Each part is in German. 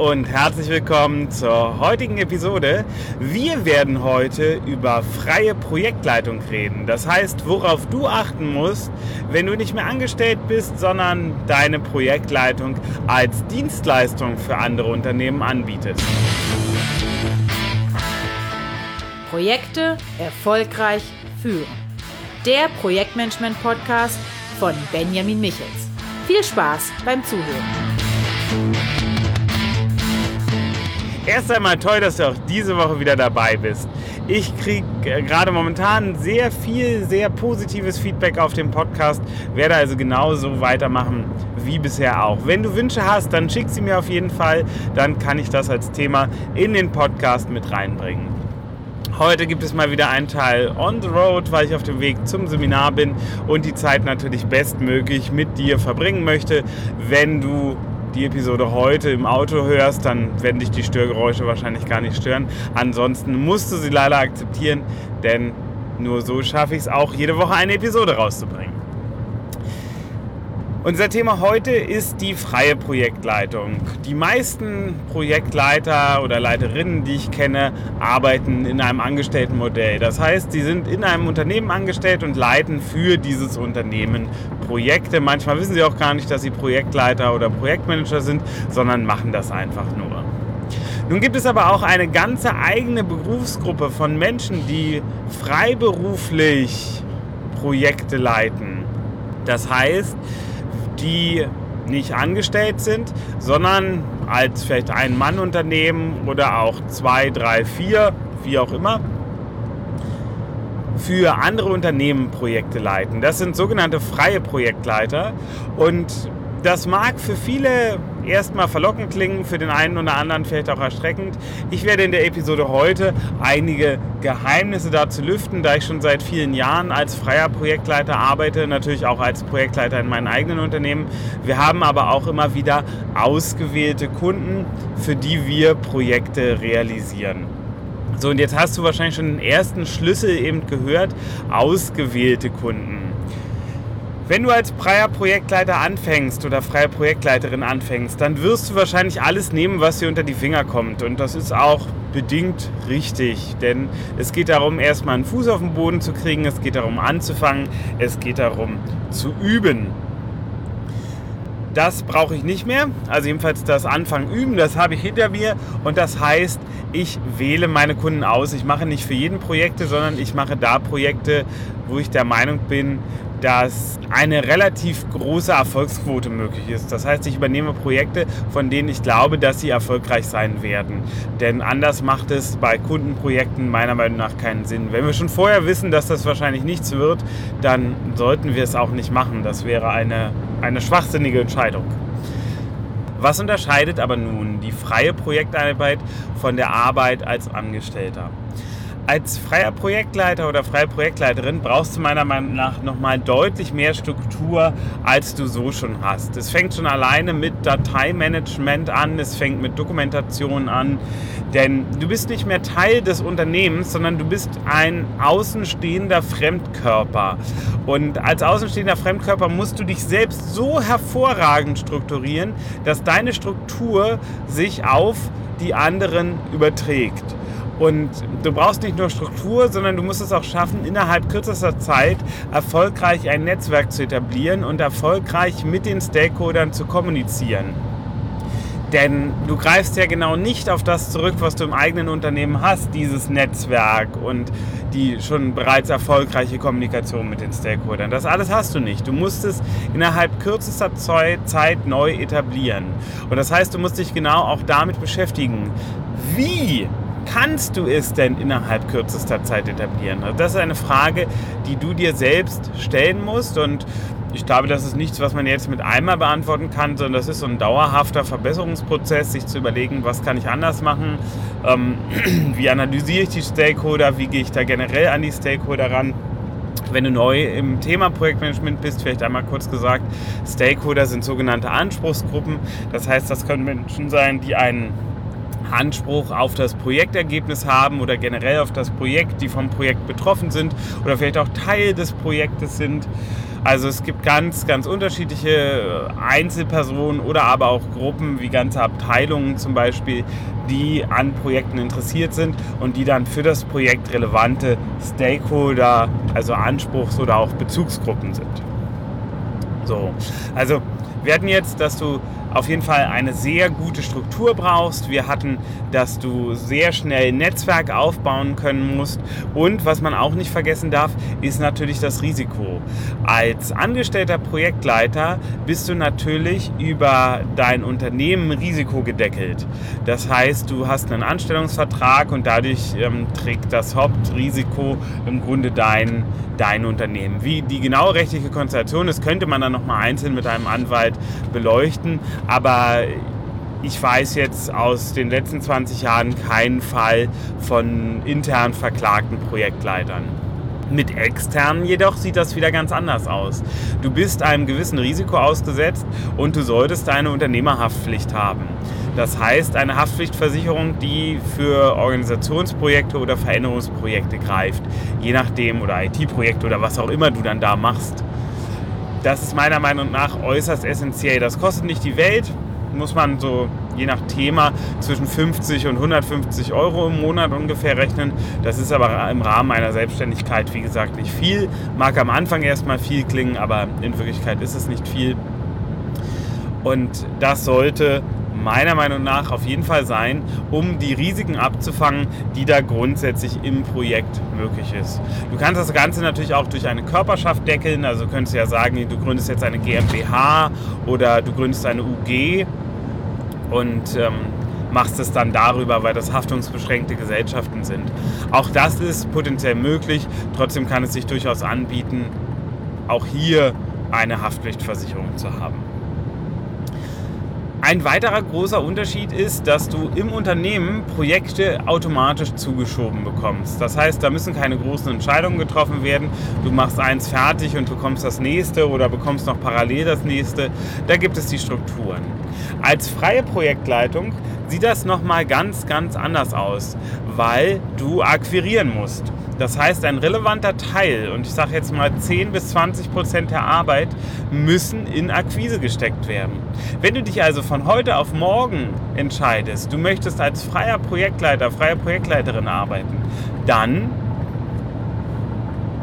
Und herzlich willkommen zur heutigen Episode. Wir werden heute über freie Projektleitung reden. Das heißt, worauf du achten musst, wenn du nicht mehr angestellt bist, sondern deine Projektleitung als Dienstleistung für andere Unternehmen anbietest. Projekte erfolgreich führen. Der Projektmanagement-Podcast von Benjamin Michels. Viel Spaß beim Zuhören. Erst einmal toll, dass du auch diese Woche wieder dabei bist. Ich kriege äh, gerade momentan sehr viel, sehr positives Feedback auf dem Podcast, werde also genauso weitermachen wie bisher auch. Wenn du Wünsche hast, dann schick sie mir auf jeden Fall, dann kann ich das als Thema in den Podcast mit reinbringen. Heute gibt es mal wieder einen Teil on the road, weil ich auf dem Weg zum Seminar bin und die Zeit natürlich bestmöglich mit dir verbringen möchte. Wenn du die Episode heute im Auto hörst, dann werden dich die Störgeräusche wahrscheinlich gar nicht stören. Ansonsten musst du sie leider akzeptieren, denn nur so schaffe ich es auch, jede Woche eine Episode rauszubringen. Unser Thema heute ist die freie Projektleitung. Die meisten Projektleiter oder Leiterinnen, die ich kenne, arbeiten in einem Angestelltenmodell. Das heißt, sie sind in einem Unternehmen angestellt und leiten für dieses Unternehmen Projekte. Manchmal wissen sie auch gar nicht, dass sie Projektleiter oder Projektmanager sind, sondern machen das einfach nur. Nun gibt es aber auch eine ganze eigene Berufsgruppe von Menschen, die freiberuflich Projekte leiten. Das heißt, die nicht angestellt sind, sondern als vielleicht ein Mann-Unternehmen oder auch zwei, drei, vier, wie auch immer, für andere Unternehmen Projekte leiten. Das sind sogenannte freie Projektleiter und das mag für viele erstmal verlockend klingen, für den einen oder anderen vielleicht auch erschreckend. Ich werde in der Episode heute einige Geheimnisse dazu lüften, da ich schon seit vielen Jahren als freier Projektleiter arbeite, natürlich auch als Projektleiter in meinem eigenen Unternehmen. Wir haben aber auch immer wieder ausgewählte Kunden, für die wir Projekte realisieren. So, und jetzt hast du wahrscheinlich schon den ersten Schlüssel eben gehört, ausgewählte Kunden. Wenn du als freier Projektleiter anfängst oder freie Projektleiterin anfängst, dann wirst du wahrscheinlich alles nehmen, was dir unter die Finger kommt. Und das ist auch bedingt richtig, denn es geht darum, erstmal einen Fuß auf den Boden zu kriegen, es geht darum anzufangen, es geht darum zu üben. Das brauche ich nicht mehr, also jedenfalls das Anfangen üben, das habe ich hinter mir und das heißt, ich wähle meine Kunden aus. Ich mache nicht für jeden Projekte, sondern ich mache da Projekte, wo ich der Meinung bin, dass eine relativ große Erfolgsquote möglich ist. Das heißt, ich übernehme Projekte, von denen ich glaube, dass sie erfolgreich sein werden. Denn anders macht es bei Kundenprojekten meiner Meinung nach keinen Sinn. Wenn wir schon vorher wissen, dass das wahrscheinlich nichts wird, dann sollten wir es auch nicht machen. Das wäre eine, eine schwachsinnige Entscheidung. Was unterscheidet aber nun die freie Projektarbeit von der Arbeit als Angestellter? Als freier Projektleiter oder freie Projektleiterin brauchst du meiner Meinung nach nochmal deutlich mehr Struktur, als du so schon hast. Es fängt schon alleine mit Dateimanagement an, es fängt mit Dokumentation an, denn du bist nicht mehr Teil des Unternehmens, sondern du bist ein außenstehender Fremdkörper. Und als außenstehender Fremdkörper musst du dich selbst so hervorragend strukturieren, dass deine Struktur sich auf die anderen überträgt. Und du brauchst nicht nur Struktur, sondern du musst es auch schaffen, innerhalb kürzester Zeit erfolgreich ein Netzwerk zu etablieren und erfolgreich mit den Stakeholdern zu kommunizieren. Denn du greifst ja genau nicht auf das zurück, was du im eigenen Unternehmen hast, dieses Netzwerk und die schon bereits erfolgreiche Kommunikation mit den Stakeholdern. Das alles hast du nicht. Du musst es innerhalb kürzester Zeit neu etablieren. Und das heißt, du musst dich genau auch damit beschäftigen. Wie kannst du es denn innerhalb kürzester Zeit etablieren? Also das ist eine Frage, die du dir selbst stellen musst und ich glaube, das ist nichts, was man jetzt mit einmal beantworten kann, sondern das ist so ein dauerhafter Verbesserungsprozess, sich zu überlegen, was kann ich anders machen, ähm, wie analysiere ich die Stakeholder, wie gehe ich da generell an die Stakeholder ran. Wenn du neu im Thema Projektmanagement bist, vielleicht einmal kurz gesagt, Stakeholder sind sogenannte Anspruchsgruppen. Das heißt, das können Menschen sein, die einen Anspruch auf das Projektergebnis haben oder generell auf das Projekt, die vom Projekt betroffen sind oder vielleicht auch Teil des Projektes sind. Also es gibt ganz, ganz unterschiedliche Einzelpersonen oder aber auch Gruppen wie ganze Abteilungen zum Beispiel, die an Projekten interessiert sind und die dann für das Projekt relevante Stakeholder, also Anspruchs- oder auch Bezugsgruppen sind. So, also wir hatten jetzt, dass du auf jeden Fall eine sehr gute Struktur brauchst. Wir hatten, dass du sehr schnell Netzwerk aufbauen können musst. Und was man auch nicht vergessen darf, ist natürlich das Risiko. Als angestellter Projektleiter bist du natürlich über dein Unternehmen risikogedeckelt. Das heißt, du hast einen Anstellungsvertrag und dadurch ähm, trägt das Hauptrisiko im Grunde dein, dein Unternehmen. Wie die genaue rechtliche Konstellation ist, könnte man dann nochmal einzeln mit einem Anwalt beleuchten. Aber ich weiß jetzt aus den letzten 20 Jahren keinen Fall von intern verklagten Projektleitern. Mit externen jedoch sieht das wieder ganz anders aus. Du bist einem gewissen Risiko ausgesetzt und du solltest eine Unternehmerhaftpflicht haben. Das heißt, eine Haftpflichtversicherung, die für Organisationsprojekte oder Veränderungsprojekte greift, je nachdem, oder IT-Projekte oder was auch immer du dann da machst. Das ist meiner Meinung nach äußerst essentiell. Das kostet nicht die Welt, muss man so je nach Thema zwischen 50 und 150 Euro im Monat ungefähr rechnen. Das ist aber im Rahmen einer Selbstständigkeit, wie gesagt, nicht viel. Mag am Anfang erstmal viel klingen, aber in Wirklichkeit ist es nicht viel. Und das sollte meiner Meinung nach auf jeden Fall sein, um die Risiken abzufangen, die da grundsätzlich im Projekt möglich ist. Du kannst das Ganze natürlich auch durch eine Körperschaft deckeln, also du könntest ja sagen, du gründest jetzt eine GmbH oder du gründest eine UG und ähm, machst es dann darüber, weil das haftungsbeschränkte Gesellschaften sind. Auch das ist potenziell möglich, trotzdem kann es sich durchaus anbieten, auch hier eine Haftpflichtversicherung zu haben. Ein weiterer großer Unterschied ist, dass du im Unternehmen Projekte automatisch zugeschoben bekommst. Das heißt, da müssen keine großen Entscheidungen getroffen werden. Du machst eins fertig und bekommst das nächste oder bekommst noch parallel das nächste. Da gibt es die Strukturen. Als freie Projektleitung sieht das nochmal ganz, ganz anders aus, weil du akquirieren musst. Das heißt, ein relevanter Teil, und ich sage jetzt mal 10 bis 20 Prozent der Arbeit, müssen in Akquise gesteckt werden. Wenn du dich also von heute auf morgen entscheidest, du möchtest als freier Projektleiter, freie Projektleiterin arbeiten, dann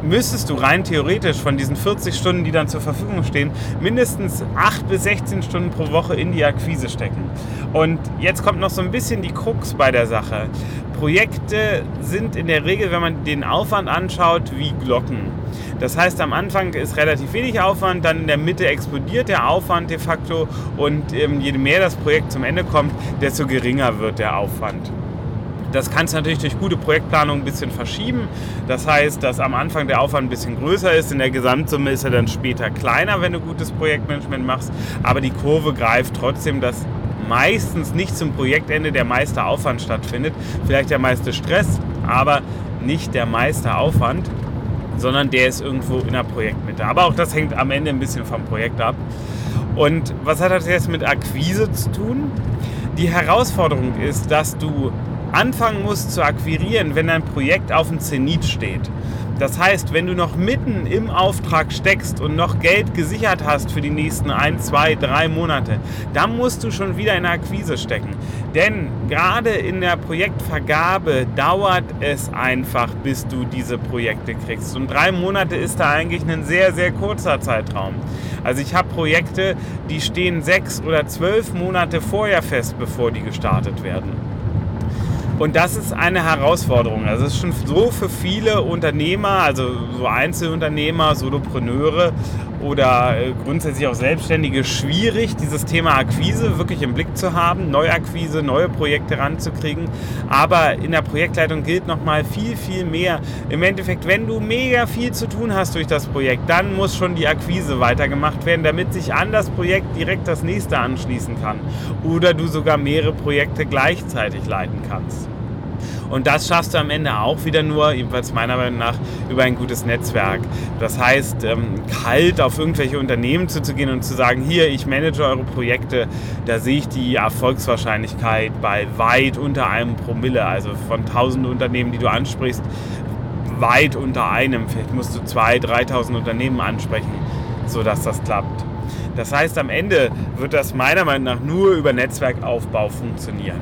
müsstest du rein theoretisch von diesen 40 Stunden, die dann zur Verfügung stehen, mindestens 8 bis 16 Stunden pro Woche in die Akquise stecken. Und jetzt kommt noch so ein bisschen die Krux bei der Sache. Projekte sind in der Regel, wenn man den Aufwand anschaut, wie Glocken. Das heißt, am Anfang ist relativ wenig Aufwand, dann in der Mitte explodiert der Aufwand de facto und ähm, je mehr das Projekt zum Ende kommt, desto geringer wird der Aufwand. Das kannst du natürlich durch gute Projektplanung ein bisschen verschieben. Das heißt, dass am Anfang der Aufwand ein bisschen größer ist. In der Gesamtsumme ist er dann später kleiner, wenn du gutes Projektmanagement machst. Aber die Kurve greift trotzdem, dass meistens nicht zum Projektende der meiste Aufwand stattfindet. Vielleicht der meiste Stress, aber nicht der meiste Aufwand, sondern der ist irgendwo in der Projektmitte. Aber auch das hängt am Ende ein bisschen vom Projekt ab. Und was hat das jetzt mit Akquise zu tun? Die Herausforderung ist, dass du anfangen musst zu akquirieren, wenn dein Projekt auf dem Zenit steht. Das heißt, wenn du noch mitten im Auftrag steckst und noch Geld gesichert hast für die nächsten ein, zwei, drei Monate, dann musst du schon wieder in der Akquise stecken. Denn gerade in der Projektvergabe dauert es einfach, bis du diese Projekte kriegst. Und drei Monate ist da eigentlich ein sehr, sehr kurzer Zeitraum. Also ich habe Projekte, die stehen sechs oder zwölf Monate vorher fest, bevor die gestartet werden. Und das ist eine Herausforderung. Also es ist schon so für viele Unternehmer, also so Einzelunternehmer, Solopreneure oder äh, grundsätzlich auch Selbstständige schwierig, dieses Thema Akquise wirklich im Blick zu haben, Neuakquise, neue Projekte ranzukriegen. Aber in der Projektleitung gilt nochmal viel, viel mehr. Im Endeffekt, wenn du mega viel zu tun hast durch das Projekt, dann muss schon die Akquise weitergemacht werden, damit sich an das Projekt direkt das nächste anschließen kann. Oder du sogar mehrere Projekte gleichzeitig leiten kannst. Und das schaffst du am Ende auch wieder nur, jedenfalls meiner Meinung nach, über ein gutes Netzwerk. Das heißt, ähm, kalt auf irgendwelche Unternehmen zuzugehen und zu sagen, hier, ich manage eure Projekte, da sehe ich die Erfolgswahrscheinlichkeit bei weit unter einem Promille. Also von 1000 Unternehmen, die du ansprichst, weit unter einem. Vielleicht musst du 2.000, 3.000 Unternehmen ansprechen. sodass das klappt. Das heißt, am Ende wird das meiner Meinung nach nur über Netzwerkaufbau funktionieren.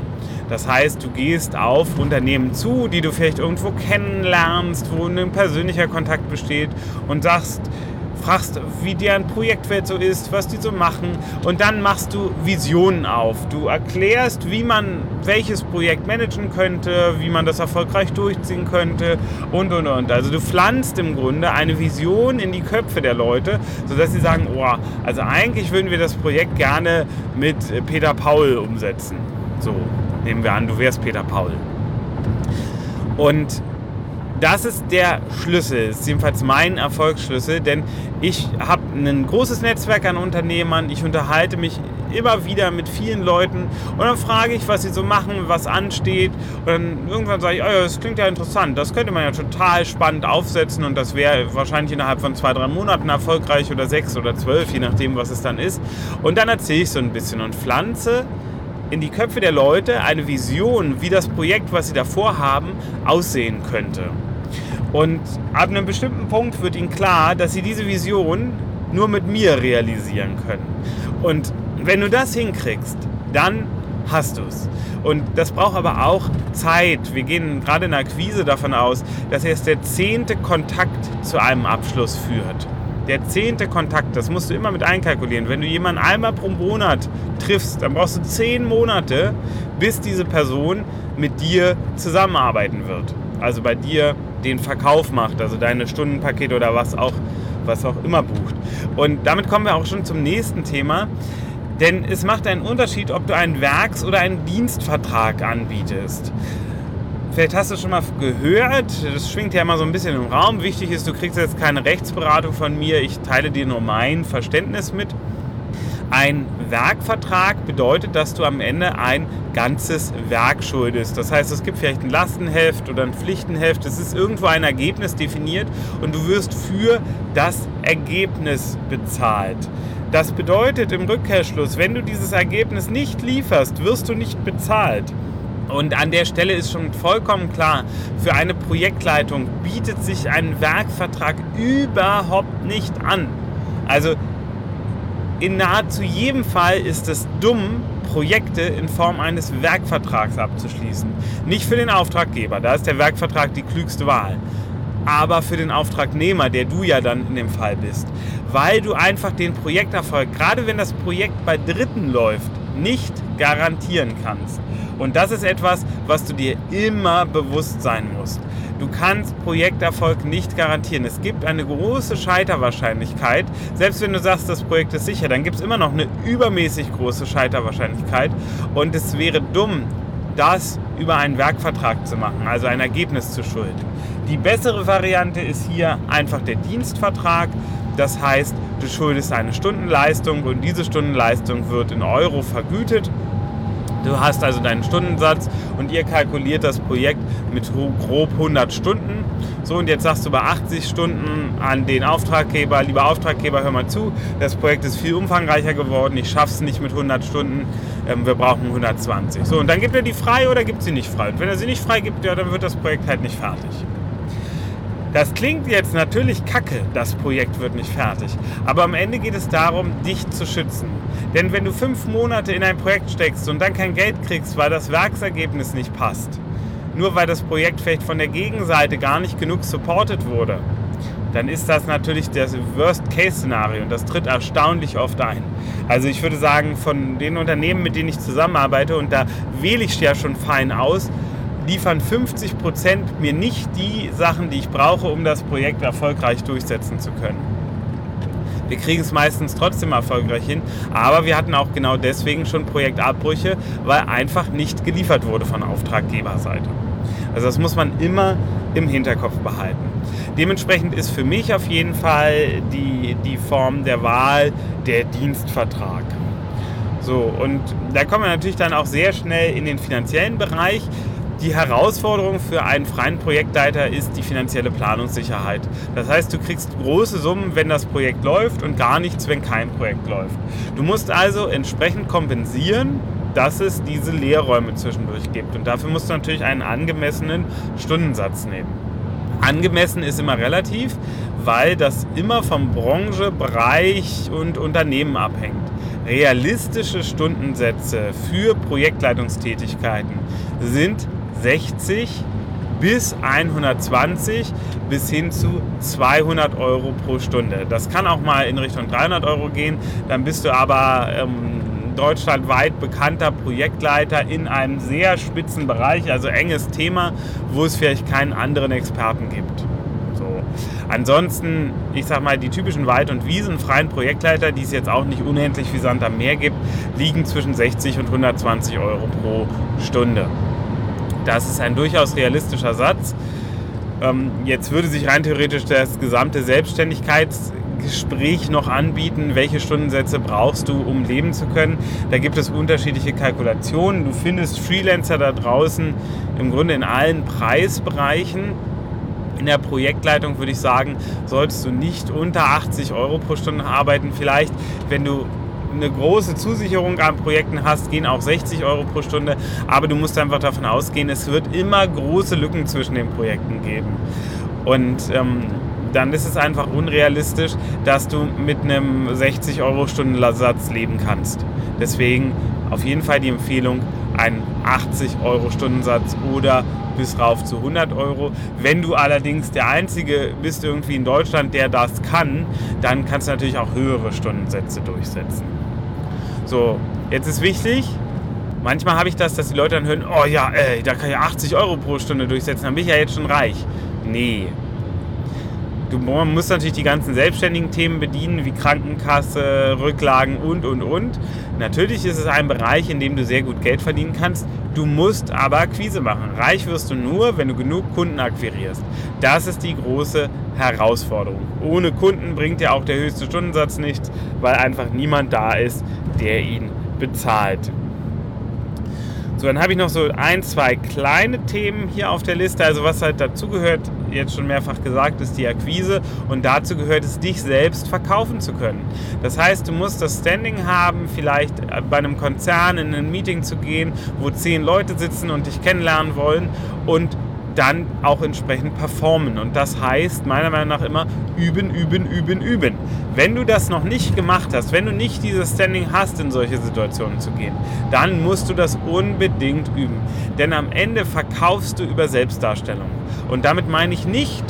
Das heißt, du gehst auf Unternehmen zu, die du vielleicht irgendwo kennenlernst, wo ein persönlicher Kontakt besteht und sagst, fragst, wie deren Projektwelt so ist, was die so machen und dann machst du Visionen auf. Du erklärst, wie man welches Projekt managen könnte, wie man das erfolgreich durchziehen könnte und und und. Also du pflanzt im Grunde eine Vision in die Köpfe der Leute, sodass sie sagen, oh, also eigentlich würden wir das Projekt gerne mit Peter Paul umsetzen. So, nehmen wir an, du wärst Peter Paul. Und das ist der Schlüssel, ist jedenfalls mein Erfolgsschlüssel, denn ich habe ein großes Netzwerk an Unternehmern, ich unterhalte mich immer wieder mit vielen Leuten und dann frage ich, was sie so machen, was ansteht und dann irgendwann sage ich, oh ja, das klingt ja interessant, das könnte man ja total spannend aufsetzen und das wäre wahrscheinlich innerhalb von zwei, drei Monaten erfolgreich oder sechs oder zwölf, je nachdem, was es dann ist. Und dann erzähle ich so ein bisschen und pflanze in die Köpfe der Leute eine Vision, wie das Projekt, was sie davor haben, aussehen könnte. Und ab einem bestimmten Punkt wird ihnen klar, dass sie diese Vision nur mit mir realisieren können. Und wenn du das hinkriegst, dann hast du es. Und das braucht aber auch Zeit. Wir gehen gerade in der Akquise davon aus, dass erst der zehnte Kontakt zu einem Abschluss führt. Der zehnte Kontakt, das musst du immer mit einkalkulieren. Wenn du jemanden einmal pro Monat triffst, dann brauchst du zehn Monate, bis diese Person mit dir zusammenarbeiten wird. Also bei dir den Verkauf macht, also deine Stundenpakete oder was auch, was auch immer bucht. Und damit kommen wir auch schon zum nächsten Thema. Denn es macht einen Unterschied, ob du einen Werks- oder einen Dienstvertrag anbietest. Vielleicht hast du schon mal gehört, das schwingt ja immer so ein bisschen im Raum. Wichtig ist, du kriegst jetzt keine Rechtsberatung von mir, ich teile dir nur mein Verständnis mit. Ein Werkvertrag bedeutet, dass du am Ende ein ganzes Werk schuldest. Das heißt, es gibt vielleicht ein Lastenheft oder ein Pflichtenheft. Es ist irgendwo ein Ergebnis definiert und du wirst für das Ergebnis bezahlt. Das bedeutet im Rückkehrschluss, wenn du dieses Ergebnis nicht lieferst, wirst du nicht bezahlt. Und an der Stelle ist schon vollkommen klar, für eine Projektleitung bietet sich ein Werkvertrag überhaupt nicht an. Also in nahezu jedem Fall ist es dumm, Projekte in Form eines Werkvertrags abzuschließen. Nicht für den Auftraggeber, da ist der Werkvertrag die klügste Wahl. Aber für den Auftragnehmer, der du ja dann in dem Fall bist. Weil du einfach den Projekterfolg, gerade wenn das Projekt bei Dritten läuft, nicht garantieren kannst. Und das ist etwas, was du dir immer bewusst sein musst. Du kannst Projekterfolg nicht garantieren. Es gibt eine große Scheiterwahrscheinlichkeit. Selbst wenn du sagst, das Projekt ist sicher, dann gibt es immer noch eine übermäßig große Scheiterwahrscheinlichkeit. Und es wäre dumm, das über einen Werkvertrag zu machen, also ein Ergebnis zu schulden. Die bessere Variante ist hier einfach der Dienstvertrag. Das heißt, du schuldest eine Stundenleistung und diese Stundenleistung wird in Euro vergütet Du hast also deinen Stundensatz und ihr kalkuliert das Projekt mit grob 100 Stunden. So, und jetzt sagst du bei 80 Stunden an den Auftraggeber, lieber Auftraggeber, hör mal zu, das Projekt ist viel umfangreicher geworden, ich schaff's nicht mit 100 Stunden, ähm, wir brauchen 120. So, und dann gibt er die frei oder gibt sie nicht frei? Und wenn er sie nicht frei gibt, ja, dann wird das Projekt halt nicht fertig. Das klingt jetzt natürlich kacke, das Projekt wird nicht fertig. Aber am Ende geht es darum, dich zu schützen. Denn wenn du fünf Monate in ein Projekt steckst und dann kein Geld kriegst, weil das Werksergebnis nicht passt, nur weil das Projekt vielleicht von der Gegenseite gar nicht genug supported wurde, dann ist das natürlich das Worst-Case-Szenario und das tritt erstaunlich oft ein. Also ich würde sagen, von den Unternehmen, mit denen ich zusammenarbeite, und da wähle ich ja schon fein aus, liefern 50 Prozent mir nicht die Sachen, die ich brauche, um das Projekt erfolgreich durchsetzen zu können. Wir kriegen es meistens trotzdem erfolgreich hin, aber wir hatten auch genau deswegen schon Projektabbrüche, weil einfach nicht geliefert wurde von Auftraggeberseite. Also das muss man immer im Hinterkopf behalten. Dementsprechend ist für mich auf jeden Fall die, die Form der Wahl der Dienstvertrag. So, und da kommen wir natürlich dann auch sehr schnell in den finanziellen Bereich. Die Herausforderung für einen freien Projektleiter ist die finanzielle Planungssicherheit. Das heißt, du kriegst große Summen, wenn das Projekt läuft und gar nichts, wenn kein Projekt läuft. Du musst also entsprechend kompensieren, dass es diese Leerräume zwischendurch gibt. Und dafür musst du natürlich einen angemessenen Stundensatz nehmen. Angemessen ist immer relativ, weil das immer von Branche, Bereich und Unternehmen abhängt. Realistische Stundensätze für Projektleitungstätigkeiten sind 60 bis 120 bis hin zu 200 Euro pro Stunde. Das kann auch mal in Richtung 300 Euro gehen. Dann bist du aber ähm, deutschlandweit bekannter Projektleiter in einem sehr spitzen Bereich, also enges Thema, wo es vielleicht keinen anderen Experten gibt. So. Ansonsten, ich sag mal, die typischen Wald- und Wiesenfreien Projektleiter, die es jetzt auch nicht unendlich wie Sand am Meer gibt, liegen zwischen 60 und 120 Euro pro Stunde. Das ist ein durchaus realistischer Satz. Ähm, jetzt würde sich rein theoretisch das gesamte Selbstständigkeitsgespräch noch anbieten. Welche Stundensätze brauchst du, um leben zu können? Da gibt es unterschiedliche Kalkulationen. Du findest Freelancer da draußen im Grunde in allen Preisbereichen. In der Projektleitung würde ich sagen, solltest du nicht unter 80 Euro pro Stunde arbeiten. Vielleicht, wenn du eine große Zusicherung an Projekten hast, gehen auch 60 Euro pro Stunde. Aber du musst einfach davon ausgehen, es wird immer große Lücken zwischen den Projekten geben. Und ähm, dann ist es einfach unrealistisch, dass du mit einem 60 Euro Stundensatz leben kannst. Deswegen auf jeden Fall die Empfehlung, einen 80 Euro Stundensatz oder bis rauf zu 100 Euro. Wenn du allerdings der Einzige bist irgendwie in Deutschland, der das kann, dann kannst du natürlich auch höhere Stundensätze durchsetzen. So, jetzt ist wichtig, manchmal habe ich das, dass die Leute dann hören, oh ja, ey, da kann ich 80 Euro pro Stunde durchsetzen, dann bin ich ja jetzt schon reich. Nee. Du musst natürlich die ganzen selbstständigen Themen bedienen, wie Krankenkasse, Rücklagen und, und, und. Natürlich ist es ein Bereich, in dem du sehr gut Geld verdienen kannst. Du musst aber Akquise machen. Reich wirst du nur, wenn du genug Kunden akquirierst. Das ist die große Herausforderung. Ohne Kunden bringt ja auch der höchste Stundensatz nichts, weil einfach niemand da ist, der ihn bezahlt. So, dann habe ich noch so ein, zwei kleine Themen hier auf der Liste. Also was halt dazu gehört, jetzt schon mehrfach gesagt, ist die Akquise. Und dazu gehört es, dich selbst verkaufen zu können. Das heißt, du musst das Standing haben, vielleicht bei einem Konzern in ein Meeting zu gehen, wo zehn Leute sitzen und dich kennenlernen wollen. Und dann auch entsprechend performen. Und das heißt meiner Meinung nach immer üben, üben, üben, üben. Wenn du das noch nicht gemacht hast, wenn du nicht dieses Standing hast, in solche Situationen zu gehen, dann musst du das unbedingt üben. Denn am Ende verkaufst du über Selbstdarstellung. Und damit meine ich nicht,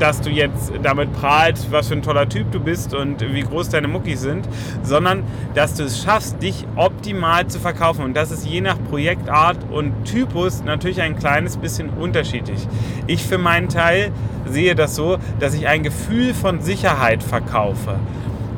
dass du jetzt damit prahlst, was für ein toller Typ du bist und wie groß deine Muckis sind, sondern dass du es schaffst, dich optimal zu verkaufen. Und das ist je nach Projektart und Typus natürlich ein kleines bisschen unterschiedlich. Ich für meinen Teil sehe das so, dass ich ein Gefühl von Sicherheit verkaufe.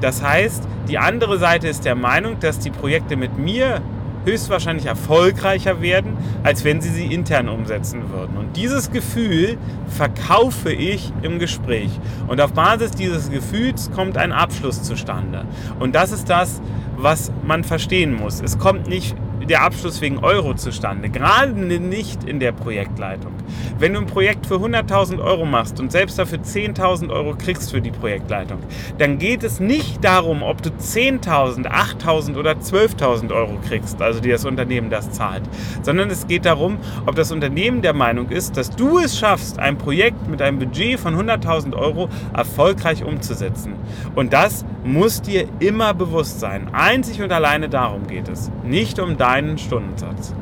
Das heißt, die andere Seite ist der Meinung, dass die Projekte mit mir höchstwahrscheinlich erfolgreicher werden, als wenn sie sie intern umsetzen würden. Und dieses Gefühl verkaufe ich im Gespräch. Und auf Basis dieses Gefühls kommt ein Abschluss zustande. Und das ist das, was man verstehen muss. Es kommt nicht der Abschluss wegen Euro zustande. Gerade nicht in der Projektleitung. Wenn du ein Projekt für 100.000 Euro machst und selbst dafür 10.000 Euro kriegst für die Projektleitung, dann geht es nicht darum, ob du 10.000, 8.000 oder 12.000 Euro kriegst, also dir das Unternehmen das zahlt, sondern es geht darum, ob das Unternehmen der Meinung ist, dass du es schaffst, ein Projekt mit einem Budget von 100.000 Euro erfolgreich umzusetzen. Und das muss dir immer bewusst sein. Einzig und alleine darum geht es. Nicht um deinen Stundensatz.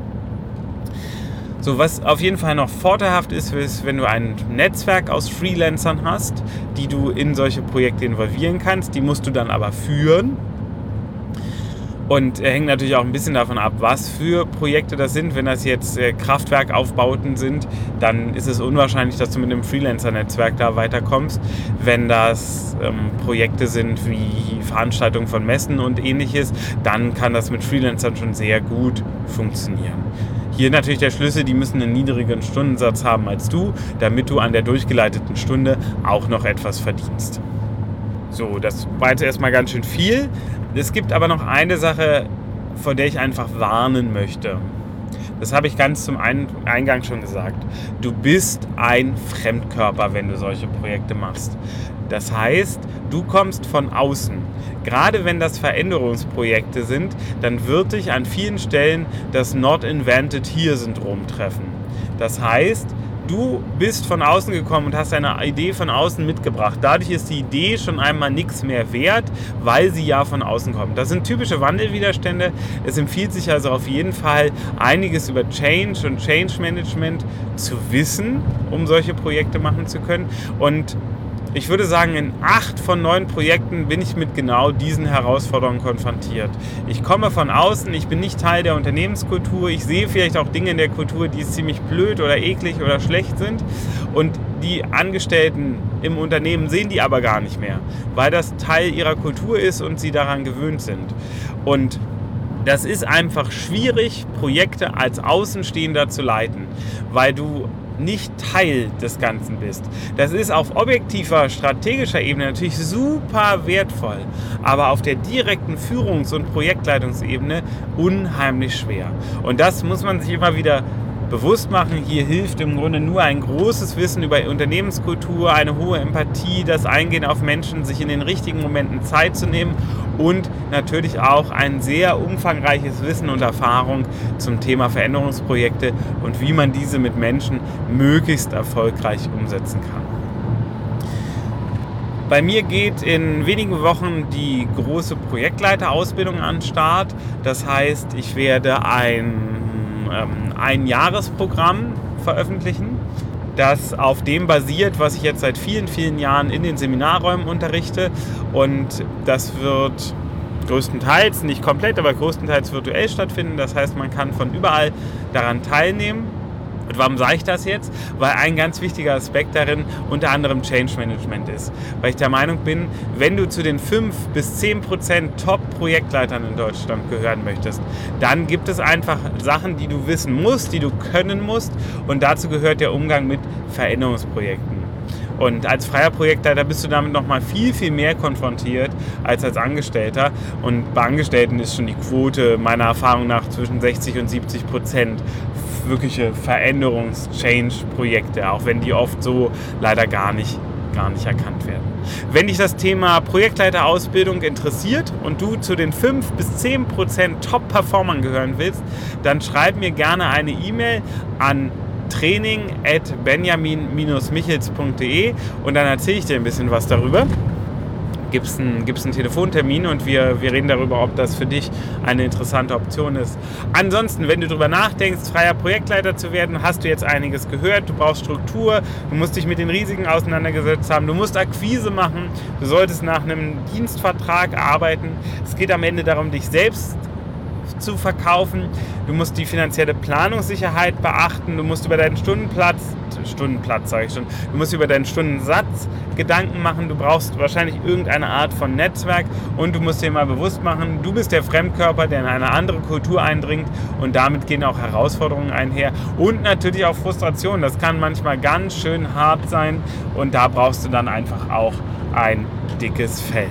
So, was auf jeden Fall noch vorteilhaft ist, ist, wenn du ein Netzwerk aus Freelancern hast, die du in solche Projekte involvieren kannst. Die musst du dann aber führen. Und hängt natürlich auch ein bisschen davon ab, was für Projekte das sind. Wenn das jetzt äh, Kraftwerkaufbauten sind, dann ist es unwahrscheinlich, dass du mit einem Freelancer-Netzwerk da weiterkommst. Wenn das ähm, Projekte sind wie Veranstaltungen von Messen und ähnliches, dann kann das mit Freelancern schon sehr gut funktionieren. Hier natürlich der Schlüssel, die müssen einen niedrigeren Stundensatz haben als du, damit du an der durchgeleiteten Stunde auch noch etwas verdienst. So, das war jetzt erstmal ganz schön viel. Es gibt aber noch eine Sache, vor der ich einfach warnen möchte. Das habe ich ganz zum Eingang schon gesagt. Du bist ein Fremdkörper, wenn du solche Projekte machst. Das heißt, du kommst von außen. Gerade wenn das Veränderungsprojekte sind, dann wird dich an vielen Stellen das Not Invented Here Syndrom treffen. Das heißt, du bist von außen gekommen und hast eine Idee von außen mitgebracht. Dadurch ist die Idee schon einmal nichts mehr wert, weil sie ja von außen kommt. Das sind typische Wandelwiderstände. Es empfiehlt sich also auf jeden Fall einiges über Change und Change Management zu wissen, um solche Projekte machen zu können. Und ich würde sagen, in acht von neun Projekten bin ich mit genau diesen Herausforderungen konfrontiert. Ich komme von außen, ich bin nicht Teil der Unternehmenskultur, ich sehe vielleicht auch Dinge in der Kultur, die ziemlich blöd oder eklig oder schlecht sind und die Angestellten im Unternehmen sehen die aber gar nicht mehr, weil das Teil ihrer Kultur ist und sie daran gewöhnt sind. Und das ist einfach schwierig, Projekte als Außenstehender zu leiten, weil du nicht Teil des Ganzen bist. Das ist auf objektiver, strategischer Ebene natürlich super wertvoll, aber auf der direkten Führungs- und Projektleitungsebene unheimlich schwer. Und das muss man sich immer wieder bewusst machen. Hier hilft im Grunde nur ein großes Wissen über Unternehmenskultur, eine hohe Empathie, das Eingehen auf Menschen, sich in den richtigen Momenten Zeit zu nehmen und natürlich auch ein sehr umfangreiches Wissen und Erfahrung zum Thema Veränderungsprojekte und wie man diese mit Menschen möglichst erfolgreich umsetzen kann. Bei mir geht in wenigen Wochen die große Projektleiterausbildung an den Start. Das heißt, ich werde ein ähm, ein Jahresprogramm veröffentlichen, das auf dem basiert, was ich jetzt seit vielen, vielen Jahren in den Seminarräumen unterrichte. Und das wird größtenteils, nicht komplett, aber größtenteils virtuell stattfinden. Das heißt, man kann von überall daran teilnehmen. Und warum sage ich das jetzt? Weil ein ganz wichtiger Aspekt darin unter anderem Change Management ist. Weil ich der Meinung bin, wenn du zu den 5 bis 10 Prozent Top-Projektleitern in Deutschland gehören möchtest, dann gibt es einfach Sachen, die du wissen musst, die du können musst. Und dazu gehört der Umgang mit Veränderungsprojekten. Und als freier Projektleiter bist du damit noch mal viel, viel mehr konfrontiert als als Angestellter. Und bei Angestellten ist schon die Quote meiner Erfahrung nach zwischen 60 und 70 Prozent wirkliche Veränderungs-Change-Projekte, auch wenn die oft so leider gar nicht, gar nicht erkannt werden. Wenn dich das Thema Projektleiterausbildung interessiert und du zu den 5 bis 10 Prozent Top-Performern gehören willst, dann schreib mir gerne eine E-Mail an training at benjamin-michels.de und dann erzähle ich dir ein bisschen was darüber gibt es einen, gibt's einen Telefontermin und wir, wir reden darüber, ob das für dich eine interessante Option ist. Ansonsten, wenn du darüber nachdenkst, freier Projektleiter zu werden, hast du jetzt einiges gehört. Du brauchst Struktur, du musst dich mit den Risiken auseinandergesetzt haben, du musst Akquise machen, du solltest nach einem Dienstvertrag arbeiten. Es geht am Ende darum, dich selbst zu verkaufen. Du musst die finanzielle Planungssicherheit beachten. Du musst über deinen Stundenplatz, Stundenplatz sage ich schon, du musst über deinen Stundensatz Gedanken machen. Du brauchst wahrscheinlich irgendeine Art von Netzwerk und du musst dir mal bewusst machen, du bist der Fremdkörper, der in eine andere Kultur eindringt und damit gehen auch Herausforderungen einher und natürlich auch Frustration. Das kann manchmal ganz schön hart sein und da brauchst du dann einfach auch ein dickes Fell.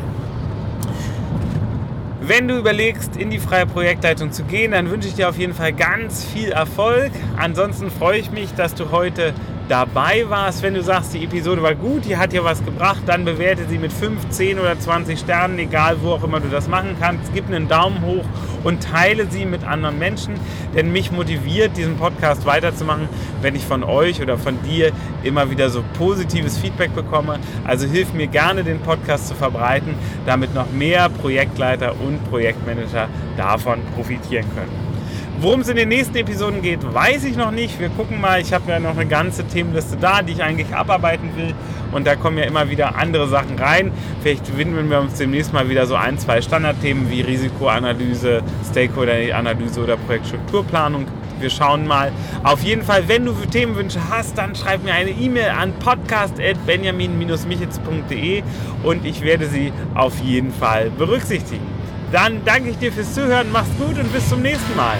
Wenn du überlegst, in die freie Projektleitung zu gehen, dann wünsche ich dir auf jeden Fall ganz viel Erfolg. Ansonsten freue ich mich, dass du heute dabei warst. Wenn du sagst, die Episode war gut, die hat dir was gebracht, dann bewerte sie mit 5, 10 oder 20 Sternen, egal wo auch immer du das machen kannst. Gib einen Daumen hoch und teile sie mit anderen Menschen, denn mich motiviert, diesen Podcast weiterzumachen, wenn ich von euch oder von dir immer wieder so positives Feedback bekomme. Also hilf mir gerne, den Podcast zu verbreiten, damit noch mehr Projektleiter und Projektmanager davon profitieren können. Worum es in den nächsten Episoden geht, weiß ich noch nicht. Wir gucken mal. Ich habe ja noch eine ganze Themenliste da, die ich eigentlich abarbeiten will. Und da kommen ja immer wieder andere Sachen rein. Vielleicht widmen wir uns demnächst mal wieder so ein, zwei Standardthemen wie Risikoanalyse, Stakeholder-Analyse oder Projektstrukturplanung. Wir schauen mal. Auf jeden Fall, wenn du Themenwünsche hast, dann schreib mir eine E-Mail an podcast.benjamin-michitz.de und ich werde sie auf jeden Fall berücksichtigen. Dann danke ich dir fürs Zuhören, mach's gut und bis zum nächsten Mal.